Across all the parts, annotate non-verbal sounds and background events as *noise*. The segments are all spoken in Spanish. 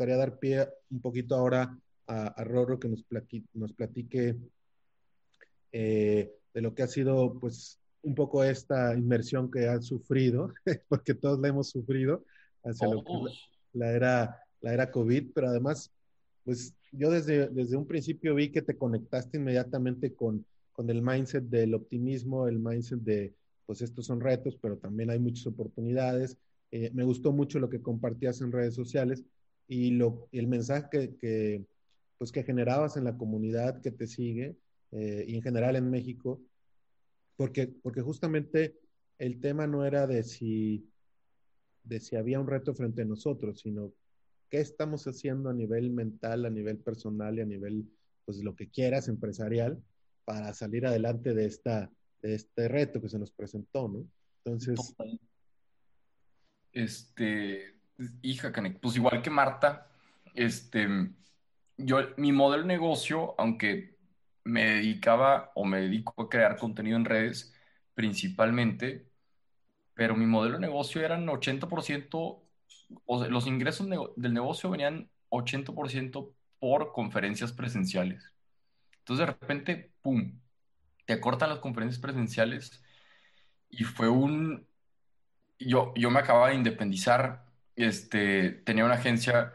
gustaría dar pie un poquito ahora a, a Roro que nos, nos platique eh, de lo que ha sido, pues, un poco esta inmersión que han sufrido, *laughs* porque todos la hemos sufrido hacia la, era, la era COVID, pero además, pues yo desde, desde un principio vi que te conectaste inmediatamente con, con el mindset del optimismo, el mindset de, pues estos son retos, pero también hay muchas oportunidades. Eh, me gustó mucho lo que compartías en redes sociales y, lo, el mensaje que, que, pues que generabas en la comunidad que te sigue eh, y en general en México, porque, porque justamente el tema no era de si, de si había un reto frente a nosotros, sino qué estamos haciendo a nivel mental, a nivel personal y a nivel, pues lo que quieras, empresarial, para salir adelante de, esta, de este reto que se nos presentó, ¿no? Entonces... Este, hija, pues igual que Marta, este, yo, mi modelo de negocio, aunque me dedicaba o me dedico a crear contenido en redes principalmente, pero mi modelo de negocio eran 80%, o los ingresos del negocio venían 80% por conferencias presenciales. Entonces de repente, ¡pum!, te cortan las conferencias presenciales y fue un... Yo, yo me acababa de independizar, este, tenía una agencia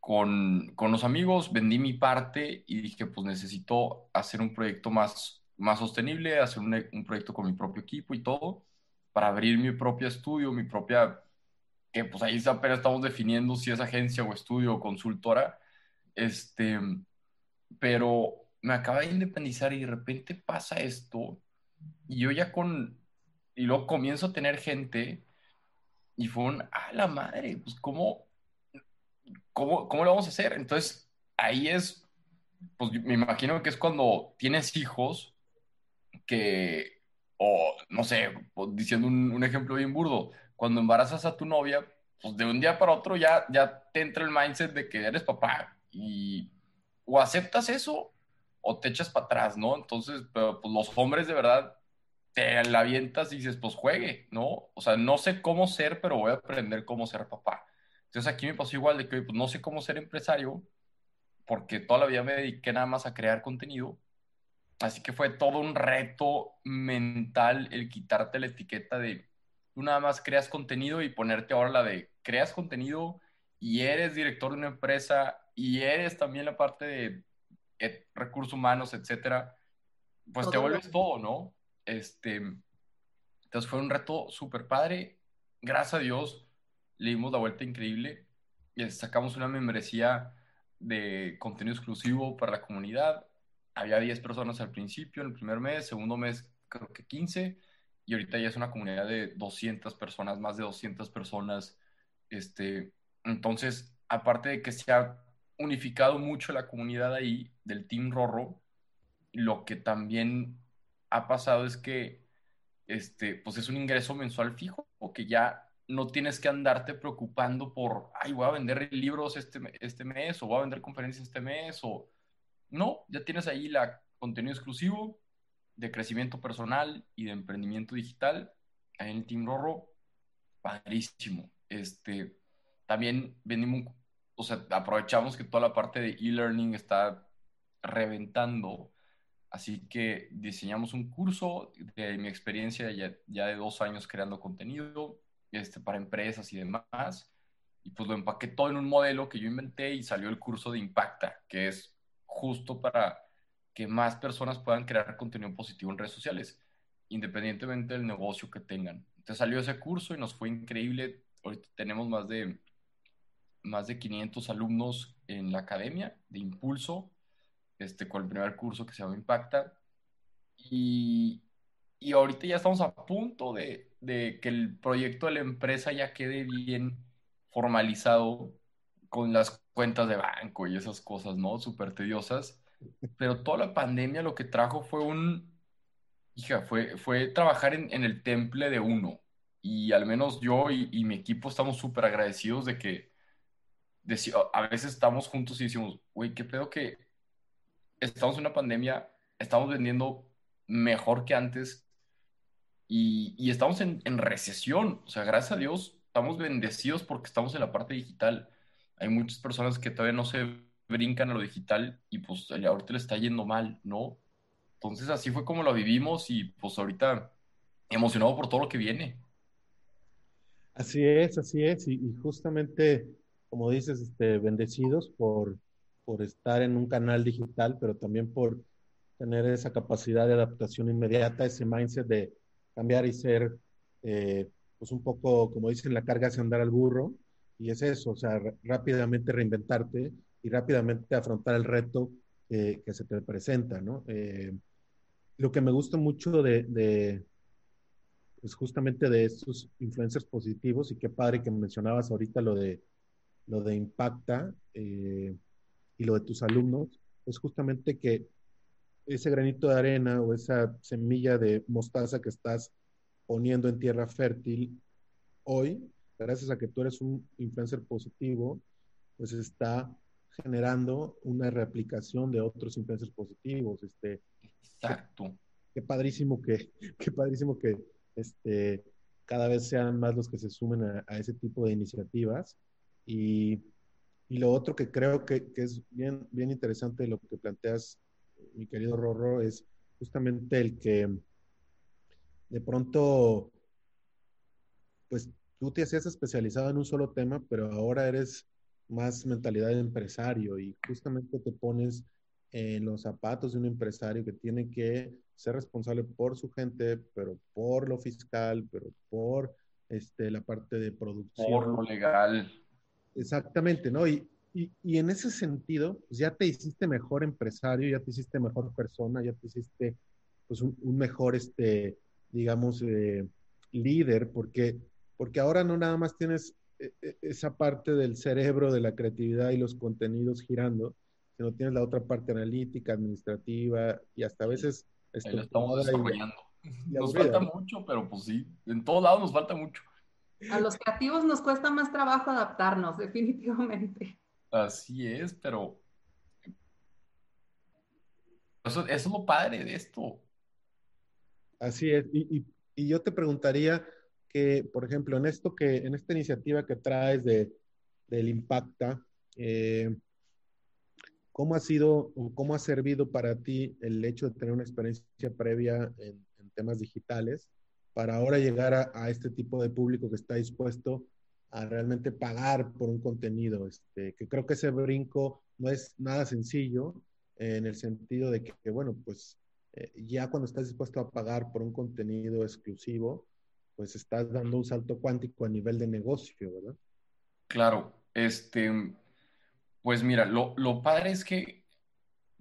con, con, los amigos, vendí mi parte y dije, pues necesito hacer un proyecto más, más sostenible, hacer un, un proyecto con mi propio equipo y todo, para abrir mi propio estudio, mi propia, que pues ahí apenas estamos definiendo si es agencia o estudio o consultora, este, pero me acaba de independizar y de repente pasa esto y yo ya con, y luego comienzo a tener gente y fue un, a la madre, pues cómo ¿cómo, ¿cómo lo vamos a hacer? Entonces, ahí es, pues me imagino que es cuando tienes hijos que, o no sé, pues, diciendo un, ejemplo bien burdo, cuando embarazas a tu novia, pues de un día para otro ya, ya te entra el mindset de que eres papá y o aceptas eso o te echas para atrás, ¿no? Entonces, pero, pues los hombres de verdad te la avientas y dices, pues juegue, ¿no? O sea, no sé cómo ser, pero voy a aprender cómo ser papá. Entonces aquí me pasó igual de que pues, no sé cómo ser empresario porque toda la vida me dediqué nada más a crear contenido. Así que fue todo un reto mental el quitarte la etiqueta de tú nada más creas contenido y ponerte ahora la de creas contenido y eres director de una empresa y eres también la parte de eh, recursos humanos, etcétera. Pues te vuelves todo, ¿no? Este, entonces fue un reto súper padre. Gracias a Dios le dimos la vuelta increíble y sacamos una membresía de contenido exclusivo para la comunidad. Había 10 personas al principio, en el primer mes, segundo mes creo que 15, y ahorita ya es una comunidad de 200 personas, más de 200 personas. Este, entonces, aparte de que se ha unificado mucho la comunidad ahí del Team Rorro, lo que también ha pasado es que este, pues es un ingreso mensual fijo, o que ya no tienes que andarte preocupando por, ay, voy a vender libros este, este mes o voy a vender conferencias este mes o... No, ya tienes ahí la contenido exclusivo de crecimiento personal y de emprendimiento digital en el Team Rorro. Padrísimo. Este, también vendimos, o sea, aprovechamos que toda la parte de e-learning está reventando. Así que diseñamos un curso de mi experiencia ya, de dos años creando contenido este, para empresas y demás. Y pues lo empaqué todo en un modelo que yo inventé y salió el curso de Impacta, que es justo para que más personas puedan crear contenido positivo en redes sociales, independientemente del negocio que tengan. Entonces salió ese curso y nos fue increíble. Ahorita tenemos más de, más de 500 alumnos en la academia de Impulso, este, con el primer curso que se llama Impacta. Y, y ahorita ya estamos a punto de, de que el proyecto de la empresa ya quede bien formalizado con las cuentas de banco y esas cosas, ¿no? Súper tediosas. Pero toda la pandemia lo que trajo fue un, hija, fue, fue trabajar en, en el temple de uno. Y al menos yo y, y mi equipo estamos súper agradecidos de que a veces estamos juntos y decimos, güey, qué pedo que estamos en una pandemia, estamos vendiendo mejor que antes y, estamos en, recesión. O sea, gracias a Dios, estamos bendecidos porque estamos en la parte digital. hay muchas personas que todavía no se brincan a lo digital y pues ahorita le está yendo mal, ¿no? Entonces así fue como lo vivimos y pues ahorita emocionado por todo lo que viene. Así es, así es, y, justamente, como dices, este, bendecidos por, por estar en un canal digital, pero también por tener esa capacidad de adaptación inmediata, ese mindset de cambiar y ser, eh, pues un poco, como dicen, la carga hacia andar al burro, y es eso, o sea, rápidamente reinventarte y rápidamente afrontar el reto que se te presenta, ¿no? Eh, lo que me gusta mucho de, de, pues justamente de estos influencers positivos, y qué padre que mencionabas ahorita lo de, lo de Impacta eh, y lo de tus alumnos, es justamente que ese granito de arena o esa semilla de mostaza que estás poniendo en tierra fértil hoy, gracias a que tú eres un influencer positivo, pues está generando una replicación de otros influencers positivos. Este, Exacto. Qué, padrísimo que, *laughs* qué padrísimo que este, cada vez sean más los que se sumen a, ese tipo de iniciativas. Y, y, lo otro que creo que, que, es bien, bien interesante lo que planteas, mi querido Rorro, es justamente el que de pronto, pues tú te hacías especializado en un solo tema, pero ahora eres más mentalidad de empresario y justamente te pones en los zapatos de un empresario que tiene que ser responsable por su gente, pero por lo fiscal, pero por este, la parte de producción. Por lo legal. Exactamente, ¿no? Y, y, y en ese sentido, pues ya te hiciste mejor empresario, ya te hiciste mejor persona, ya te hiciste pues un, un mejor, este, digamos, eh, líder, porque porque ahora no nada más tienes eh, eh, esa parte del cerebro, de la creatividad y los contenidos girando, sino tienes la otra parte analítica, administrativa y hasta a veces... lo estamos desarrollando. nos falta mucho, pero pues sí, en todos lados nos falta mucho. A los creativos nos cuesta más trabajo adaptarnos, definitivamente. Así es, pero eso, es lo padre de esto. Así es. y, y yo te preguntaría, que, por ejemplo, en esto que, en esta iniciativa que traes de, del Impacta, eh, ¿cómo ha sido o cómo ha servido para ti el hecho de tener una experiencia previa en, temas digitales para ahora llegar a, este tipo de público que está dispuesto a realmente pagar por un contenido? Este, que creo que ese brinco no es nada sencillo en el sentido de que, bueno, pues eh, ya cuando estás dispuesto a pagar por un contenido exclusivo, pues estás dando un salto cuántico a nivel de negocio, ¿verdad? Claro, este, pues mira, lo, padre es que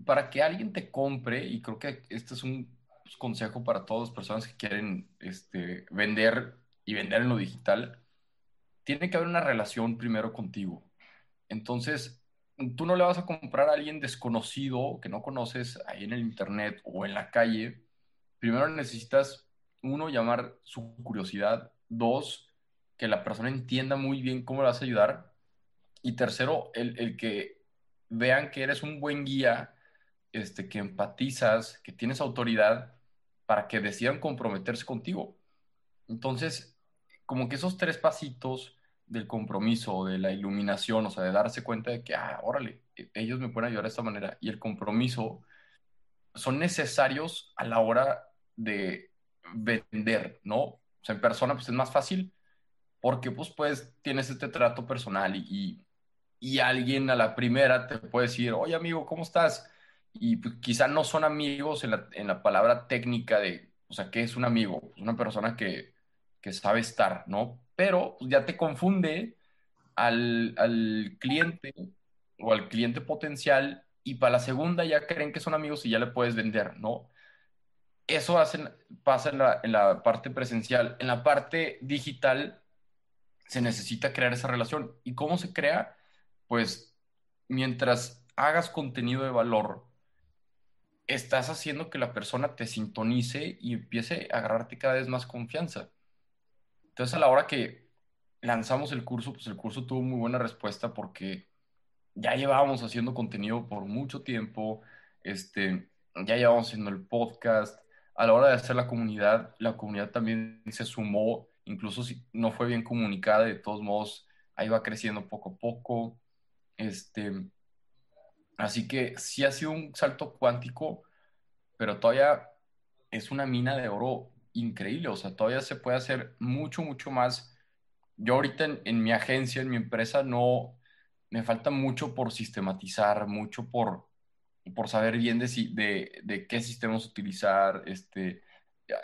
para que alguien te compre, y creo que este es un pues, consejo para todas las personas que quieren este, vender y vender en lo digital, tiene que haber una relación primero contigo. Entonces, tú no le vas a comprar a alguien desconocido que no conoces ahí en el internet o en la calle. Primero necesitas uno, llamar su curiosidad. Dos, que la persona entienda muy bien cómo le vas a ayudar. Y tercero, el, que vean que eres un buen guía, este, que empatizas, que tienes autoridad para que decidan comprometerse contigo. Entonces, como que esos tres pasitos del compromiso, de la iluminación, o sea, de darse cuenta de que, ah, órale, e, ellos me pueden ayudar de esta manera, y el compromiso son necesarios a la hora de vender, ¿no? O sea, en persona pues es más fácil porque pues tienes este trato personal y, y, alguien a la primera te puede decir, oye amigo, ¿cómo estás? Y pues, quizá no son amigos en la, en la, palabra técnica de, o sea, ¿qué es un amigo? Pues una persona que, que sabe estar, ¿no? Pero pues, ya te confunde al, al cliente o al cliente potencial y para la segunda ya creen que son amigos y ya le puedes vender, ¿no? Eso pasa en la, parte presencial. En la parte digital se necesita crear esa relación. ¿Y cómo se crea? Pues mientras hagas contenido de valor, estás haciendo que la persona te sintonice y empiece a agarrarte cada vez más confianza. Entonces, a la hora que lanzamos el curso, pues el curso tuvo muy buena respuesta porque ya llevábamos haciendo contenido por mucho tiempo, este, ya llevábamos haciendo el podcast, a la hora de hacer la comunidad, la comunidad también se sumó, incluso si no fue bien comunicada, de todos modos, ahí va creciendo poco a poco. Este, así que sí ha sido un salto cuántico, pero todavía es una mina de oro increíble. O sea, todavía se puede hacer mucho, mucho más. Yo ahorita en, mi agencia, en mi empresa, no, me falta mucho por sistematizar, mucho por, por saber bien de, de, de qué sistemas utilizar, este,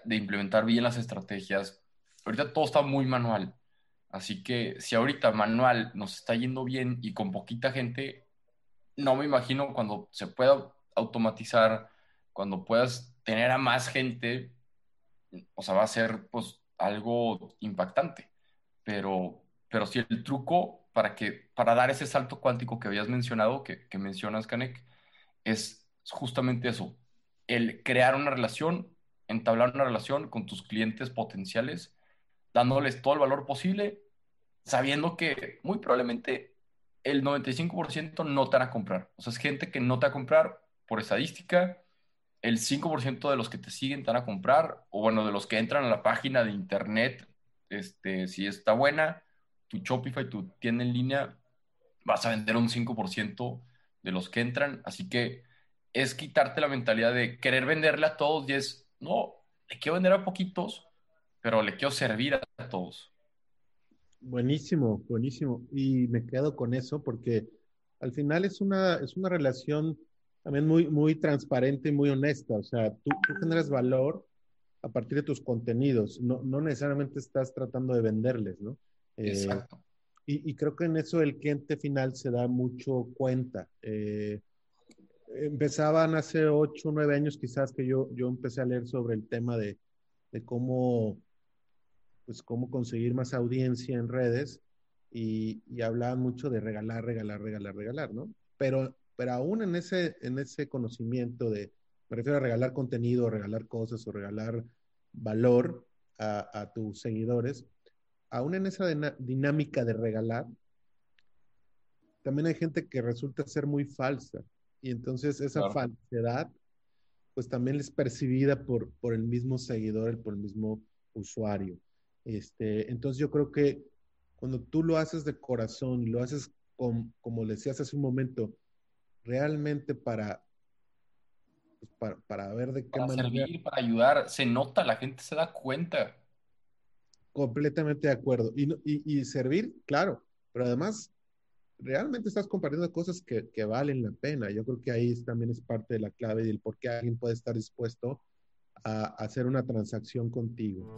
de implementar bien las estrategias. Ahorita todo está muy manual. Así que si ahorita manual nos está yendo bien y con poquita gente, no me imagino cuando se pueda automatizar, cuando puedas tener a más gente, o sea, va a ser pues algo impactante. Pero, pero si el truco para, que, para dar ese salto cuántico que habías mencionado, que, que mencionas, Kanek, es justamente eso, el crear una relación, entablar una relación con tus clientes potenciales, dándoles todo el valor posible, sabiendo que muy probablemente el 95% no te van a comprar. O sea, es gente que no te va a comprar por estadística, el 5% de los que te siguen te a comprar, o bueno, de los que entran a la página de internet, este, si está buena, tu Shopify, tu tienda en línea, vas a vender un 5% de los que entran. Así que es quitarte la mentalidad de querer venderle a todos y es, no, le quiero vender a poquitos, pero le quiero servir a todos. Buenísimo, buenísimo. Y me quedo con eso porque al final es una, es una relación también muy, muy transparente y muy honesta. O sea, tú, tú generas valor a partir de tus contenidos. No, no necesariamente estás tratando de venderles, ¿no? Eh, Exacto. Y, y, creo que en eso el cliente final se da mucho cuenta. Eh, empezaban hace ocho o nueve años quizás que yo, yo empecé a leer sobre el tema de, de cómo, pues, cómo conseguir más audiencia en redes y, y, hablaban mucho de regalar, regalar, regalar, regalar, ¿no? Pero, pero aún en ese, en ese conocimiento de, me refiero a regalar contenido, regalar cosas o regalar valor a, a tus seguidores, aún en esa dinámica de regalar, también hay gente que resulta ser muy falsa y entonces esa claro. falsedad, pues también es percibida por, por el mismo seguidor, por el mismo usuario. Este, entonces yo creo que cuando tú lo haces de corazón y lo haces con, como decías hace un momento, realmente para, pues para, para, ver de qué para manera... servir, para ayudar, se nota, la gente se da cuenta. Completamente de acuerdo. Y, y, y servir, claro, pero además realmente estás compartiendo cosas que, que, valen la pena. Yo creo que ahí también es parte de la clave del por qué alguien puede estar dispuesto a hacer una transacción contigo.